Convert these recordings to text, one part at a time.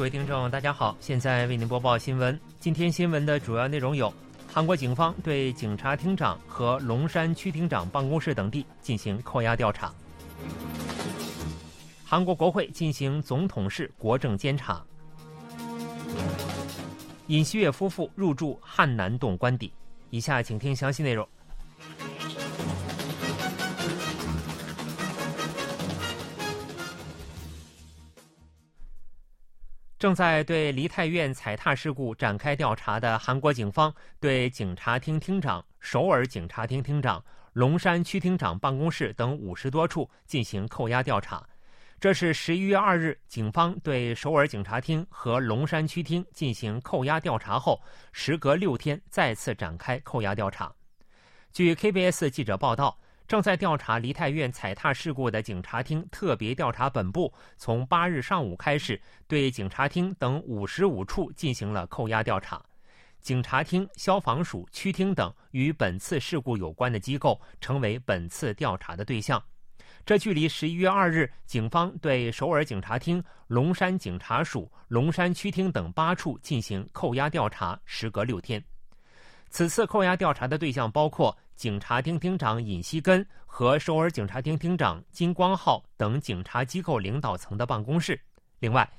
各位听众，大家好，现在为您播报新闻。今天新闻的主要内容有：韩国警方对警察厅长和龙山区厅长办公室等地进行扣押调查；韩国国会进行总统室国政监察；尹锡悦夫妇入住汉南洞官邸。以下请听详细内容。正在对梨泰院踩踏事故展开调查的韩国警方，对警察厅厅长、首尔警察厅厅长、龙山区厅长办公室等五十多处进行扣押调查。这是十一月二日，警方对首尔警察厅和龙山区厅进行扣押调查后，时隔六天再次展开扣押调查。据 KBS 记者报道。正在调查梨泰院踩踏事故的警察厅特别调查本部，从八日上午开始，对警察厅等五十五处进行了扣押调查。警察厅、消防署、区厅等与本次事故有关的机构成为本次调查的对象。这距离十一月二日警方对首尔警察厅、龙山警察署、龙山区厅等八处进行扣押调查，时隔六天。此次扣押调查的对象包括。警察厅厅长尹锡根和首尔警察厅厅长金光浩等警察机构领导层的办公室。另外，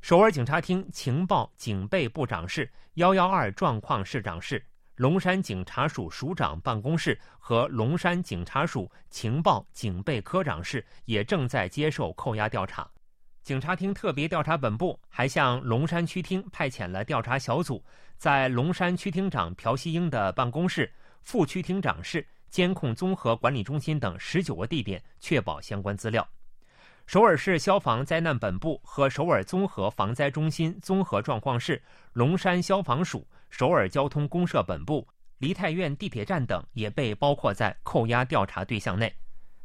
首尔警察厅情报警备部长室、幺幺二状况室长室、龙山警察署署长办公室和龙山警察署情报警备科长室也正在接受扣押调查。警察厅特别调查本部还向龙山区厅派遣了调查小组，在龙山区厅长朴熙英的办公室。副区厅长室、监控综合管理中心等十九个地点确保相关资料。首尔市消防灾难本部和首尔综合防灾中心综合状况室、龙山消防署、首尔交通公社本部、梨泰院地铁站等也被包括在扣押调查对象内。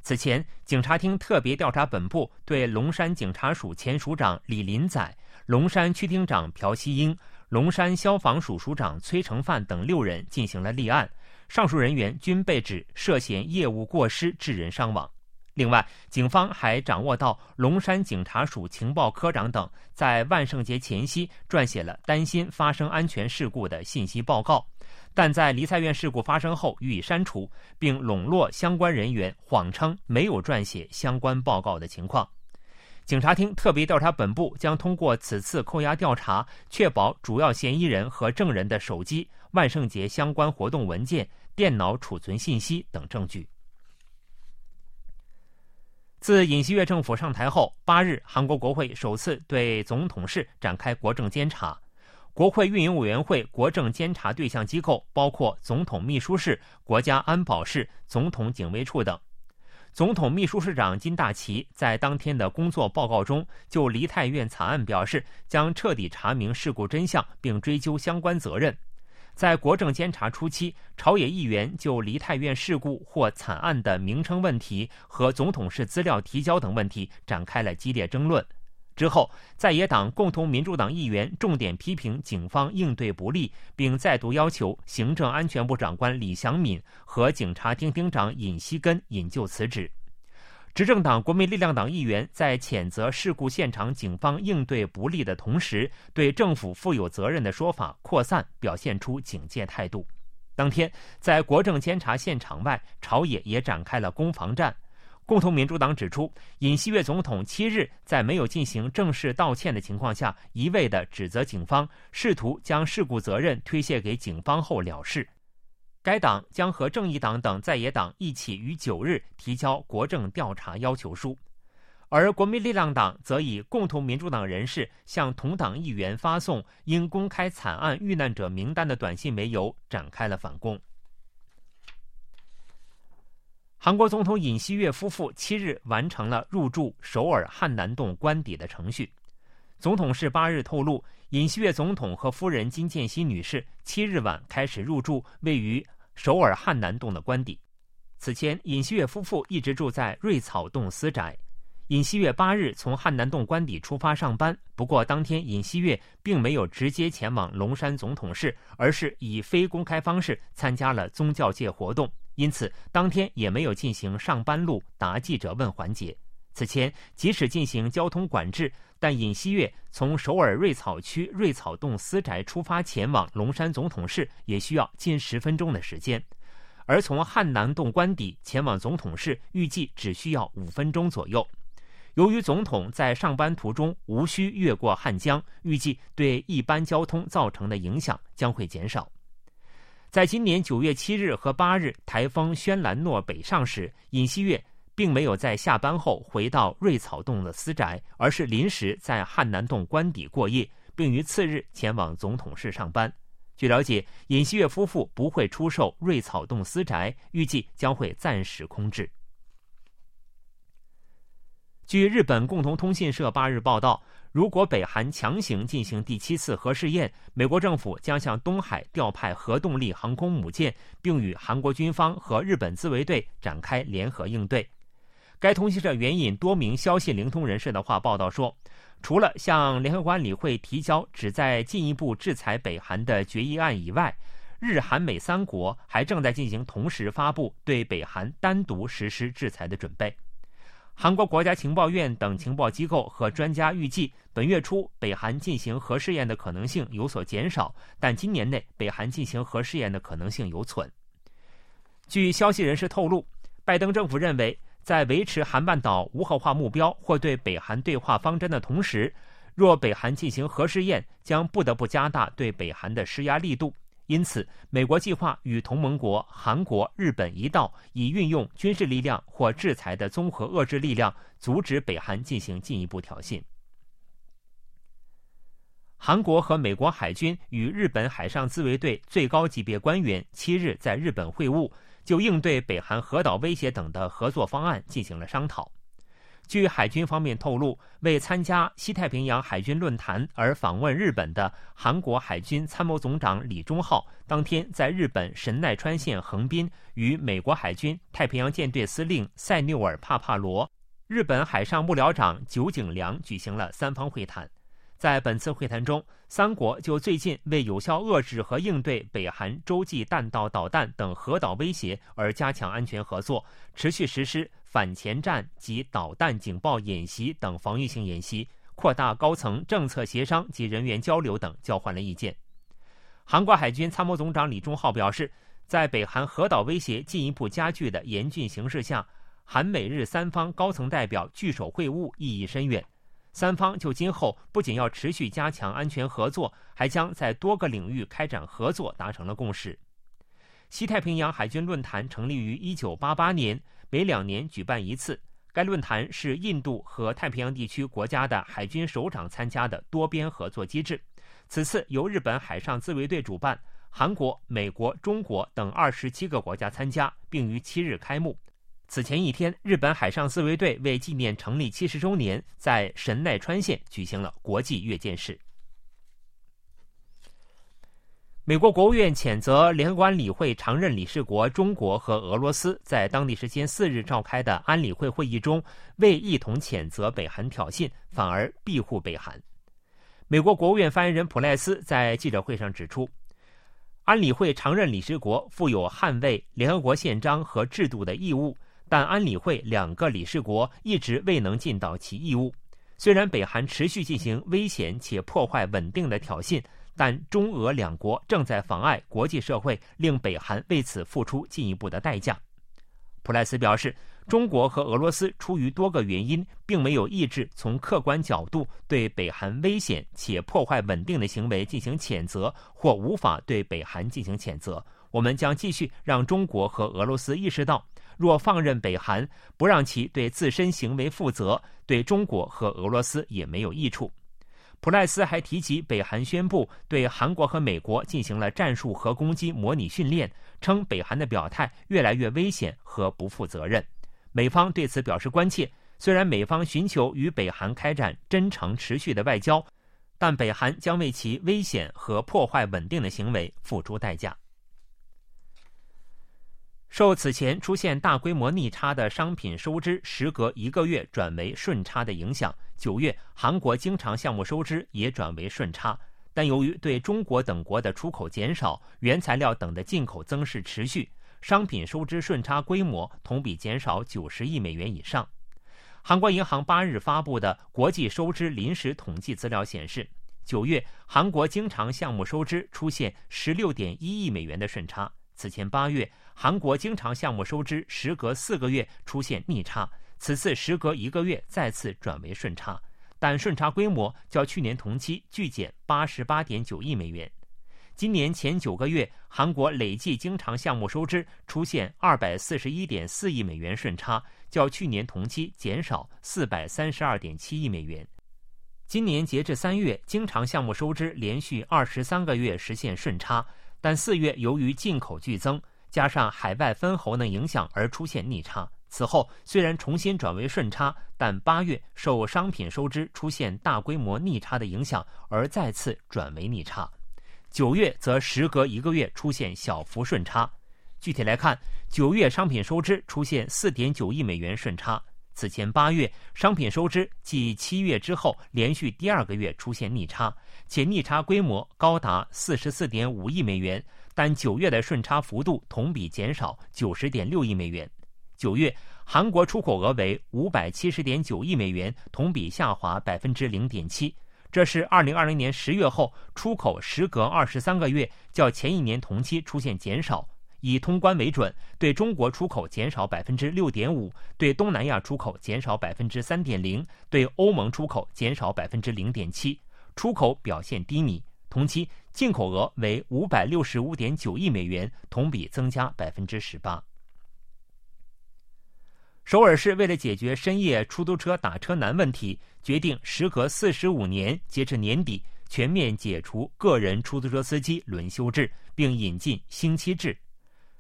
此前，警察厅特别调查本部对龙山警察署前署长李林仔、龙山区厅长朴熙英、龙山消防署署长崔成范等六人进行了立案。上述人员均被指涉嫌业务过失致人伤亡。另外，警方还掌握到龙山警察署情报科长等在万圣节前夕撰写了担心发生安全事故的信息报告，但在梨菜院事故发生后予以删除，并笼络相关人员，谎称没有撰写相关报告的情况。警察厅特别调查本部将通过此次扣押调查，确保主要嫌疑人和证人的手机、万圣节相关活动文件。电脑储存信息等证据。自尹锡悦政府上台后，八日，韩国国会首次对总统室展开国政监察。国会运营委员会国政监察对象机构包括总统秘书室、国家安保室、总统警卫处等。总统秘书室长金大奇在当天的工作报告中，就梨泰院惨案表示，将彻底查明事故真相，并追究相关责任。在国政监察初期，朝野议员就梨泰院事故或惨案的名称问题和总统室资料提交等问题展开了激烈争论。之后，在野党共同民主党议员重点批评警方应对不力，并再度要求行政安全部长官李祥敏和警察厅厅长尹锡根引咎辞职。执政党国民力量党议员在谴责事故现场警方应对不力的同时，对政府负有责任的说法扩散表现出警戒态度。当天，在国政监察现场外，朝野也展开了攻防战。共同民主党指出，尹锡悦总统七日在没有进行正式道歉的情况下，一味地指责警方，试图将事故责任推卸给警方后了事。该党将和正义党等在野党一起于九日提交国政调查要求书，而国民力量党则以共同民主党人士向同党议员发送应公开惨案遇难者名单的短信为由，展开了反攻。韩国总统尹锡悦夫妇七日完成了入住首尔汉南洞官邸的程序。总统室八日透露，尹锡悦总统和夫人金建熙女士七日晚开始入住位于。首尔汉南洞的官邸。此前，尹锡悦夫妇一直住在瑞草洞私宅。尹锡悦八日从汉南洞官邸出发上班，不过当天尹锡悦并没有直接前往龙山总统室，而是以非公开方式参加了宗教界活动，因此当天也没有进行上班路答记者问环节。此前，即使进行交通管制，但尹锡悦从首尔瑞草区瑞草洞私宅出发前往龙山总统室，也需要近十分钟的时间；而从汉南洞官邸前往总统室，预计只需要五分钟左右。由于总统在上班途中无需越过汉江，预计对一般交通造成的影响将会减少。在今年九月七日和八日台风轩岚诺北上时，尹锡悦并没有在下班后回到瑞草洞的私宅，而是临时在汉南洞官邸过夜，并于次日前往总统室上班。据了解，尹锡悦夫妇不会出售瑞草洞私宅，预计将会暂时空置。据日本共同通信社八日报道，如果北韩强行进行第七次核试验，美国政府将向东海调派核动力航空母舰，并与韩国军方和日本自卫队展开联合应对。该通讯社援引多名消息灵通人士的话报道说，除了向联合国安理会提交旨在进一步制裁北韩的决议案以外，日韩美三国还正在进行同时发布对北韩单独实施制裁的准备。韩国国家情报院等情报机构和专家预计，本月初北韩进行核试验的可能性有所减少，但今年内北韩进行核试验的可能性有存。据消息人士透露，拜登政府认为，在维持韩半岛无核化目标或对北韩对话方针的同时，若北韩进行核试验，将不得不加大对北韩的施压力度。因此，美国计划与同盟国韩国、日本一道，以运用军事力量或制裁的综合遏制力量，阻止北韩进行进一步挑衅。韩国和美国海军与日本海上自卫队最高级别官员七日在日本会晤，就应对北韩核岛威胁等的合作方案进行了商讨。据海军方面透露，为参加西太平洋海军论坛而访问日本的韩国海军参谋总长李忠浩，当天在日本神奈川县横滨与美国海军太平洋舰队司令塞缪尔·帕帕罗、日本海上幕僚长酒井良举行了三方会谈。在本次会谈中，三国就最近为有效遏制和应对北韩洲际弹道导弹等核导威胁而加强安全合作，持续实施反潜战及导弹警报演习等防御性演习，扩大高层政策协商及人员交流等交换了意见。韩国海军参谋总长李忠浩表示，在北韩核岛威胁进一步加剧的严峻形势下，韩美日三方高层代表聚首会晤意义深远。三方就今后不仅要持续加强安全合作，还将在多个领域开展合作达成了共识。西太平洋海军论坛成立于1988年，每两年举办一次。该论坛是印度和太平洋地区国家的海军首长参加的多边合作机制。此次由日本海上自卫队主办，韩国、美国、中国等二十七个国家参加，并于七日开幕。此前一天，日本海上自卫队为纪念成立七十周年，在神奈川县举行了国际阅舰式。美国国务院谴责联合国安理会常任理事国中国和俄罗斯在当地时间四日召开的安理会会议中，未一同谴责北韩挑衅，反而庇护北韩。美国国务院发言人普赖斯在记者会上指出，安理会常任理事国负有捍卫联合国宪章和制度的义务。但安理会两个理事国一直未能尽到其义务。虽然北韩持续进行危险且破坏稳定的挑衅，但中俄两国正在妨碍国际社会，令北韩为此付出进一步的代价。普莱斯表示，中国和俄罗斯出于多个原因，并没有意志从客观角度对北韩危险且破坏稳定的行为进行谴责，或无法对北韩进行谴责。我们将继续让中国和俄罗斯意识到。若放任北韩，不让其对自身行为负责，对中国和俄罗斯也没有益处。普赖斯还提及，北韩宣布对韩国和美国进行了战术核攻击模拟训练，称北韩的表态越来越危险和不负责任。美方对此表示关切。虽然美方寻求与北韩开展真诚持续的外交，但北韩将为其危险和破坏稳定的行为付出代价。受此前出现大规模逆差的商品收支时隔一个月转为顺差的影响，九月韩国经常项目收支也转为顺差。但由于对中国等国的出口减少，原材料等的进口增势持续，商品收支顺差规模同比减少九十亿美元以上。韩国银行八日发布的国际收支临时统计资料显示，九月韩国经常项目收支出现十六点一亿美元的顺差。此前八月，韩国经常项目收支时隔四个月出现逆差，此次时隔一个月再次转为顺差，但顺差规模较去年同期巨减八十八点九亿美元。今年前九个月，韩国累计经常项目收支出现二百四十一点四亿美元顺差，较去年同期减少四百三十二点七亿美元。今年截至三月，经常项目收支连续二十三个月实现顺差，但四月由于进口剧增，加上海外分红的影响而出现逆差。此后虽然重新转为顺差，但八月受商品收支出现大规模逆差的影响而再次转为逆差。九月则时隔一个月出现小幅顺差。具体来看，九月商品收支出现四点九亿美元顺差。此前八月商品收支继七月之后连续第二个月出现逆差，且逆差规模高达四十四点五亿美元。但九月的顺差幅度同比减少九十点六亿美元。九月韩国出口额为五百七十点九亿美元，同比下滑百分之零点七。这是二零二零年十月后出口时隔二十三个月较前一年同期出现减少。以通关为准，对中国出口减少百分之六点五，对东南亚出口减少百分之三点零，对欧盟出口减少百分之零点七。出口表现低迷。同期进口额为五百六十五点九亿美元，同比增加百分之十八。首尔市为了解决深夜出租车打车难问题，决定时隔四十五年，截至年底全面解除个人出租车司机轮休制，并引进星期制。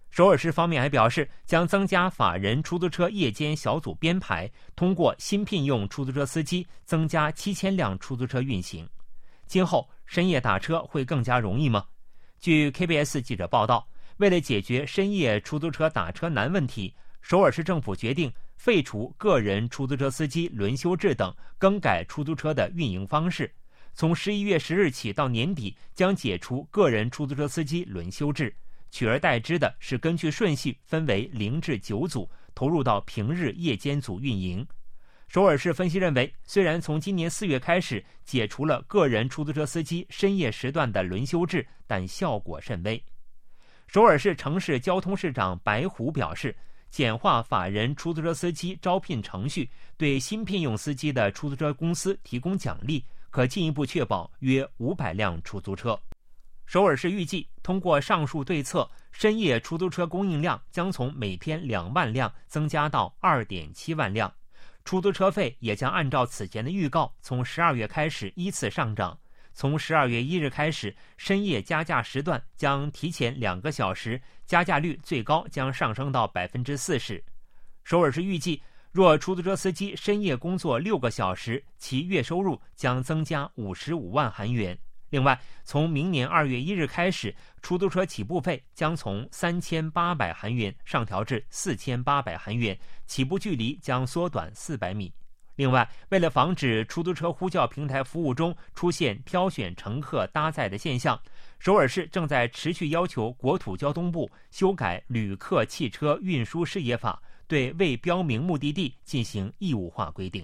首尔市方面还表示，将增加法人出租车夜间小组编排，通过新聘用出租车司机增加七千辆出租车运行。今后深夜打车会更加容易吗？据 KBS 记者报道，为了解决深夜出租车打车难问题。首尔市政府决定废除个人出租车司机轮休制等，更改出租车的运营方式。从十一月十日起到年底，将解除个人出租车司机轮休制，取而代之的是根据顺序分为零至九组，投入到平日夜间组运营。首尔市分析认为，虽然从今年四月开始解除了个人出租车司机深夜时段的轮休制，但效果甚微。首尔市城市交通市长白虎表示。简化法人出租车司机招聘程序，对新聘用司机的出租车公司提供奖励，可进一步确保约五百辆出租车。首尔市预计，通过上述对策，深夜出租车供应量将从每天两万辆增加到二点七万辆，出租车费也将按照此前的预告，从十二月开始依次上涨。从十二月一日开始，深夜加价时段将提前两个小时，加价率最高将上升到百分之四十。首尔市预计，若出租车司机深夜工作六个小时，其月收入将增加五十五万韩元。另外，从明年二月一日开始，出租车起步费将从三千八百韩元上调至四千八百韩元，起步距离将缩短四百米。另外，为了防止出租车呼叫平台服务中出现挑选乘客搭载的现象，首尔市正在持续要求国土交通部修改《旅客汽车运输事业法》，对未标明目的地进行义务化规定。